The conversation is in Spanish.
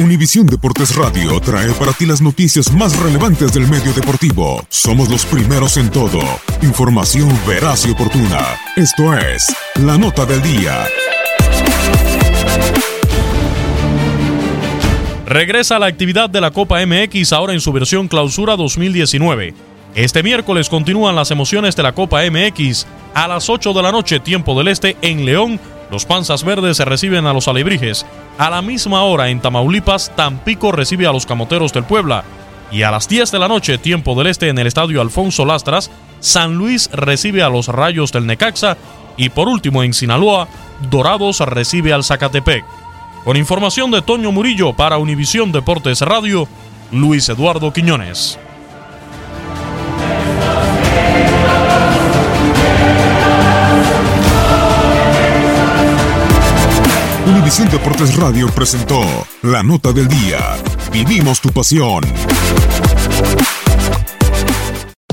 Univisión Deportes Radio trae para ti las noticias más relevantes del medio deportivo. Somos los primeros en todo. Información veraz y oportuna. Esto es La Nota del Día. Regresa la actividad de la Copa MX ahora en su versión clausura 2019. Este miércoles continúan las emociones de la Copa MX. A las 8 de la noche, tiempo del este, en León, los Panzas Verdes se reciben a los Alebrijes. A la misma hora en Tamaulipas, Tampico recibe a los Camoteros del Puebla. Y a las 10 de la noche, tiempo del este en el estadio Alfonso Lastras, San Luis recibe a los Rayos del Necaxa. Y por último en Sinaloa, Dorados recibe al Zacatepec. Con información de Toño Murillo para Univisión Deportes Radio, Luis Eduardo Quiñones. Univisión Deportes Radio presentó la nota del día. Vivimos tu pasión.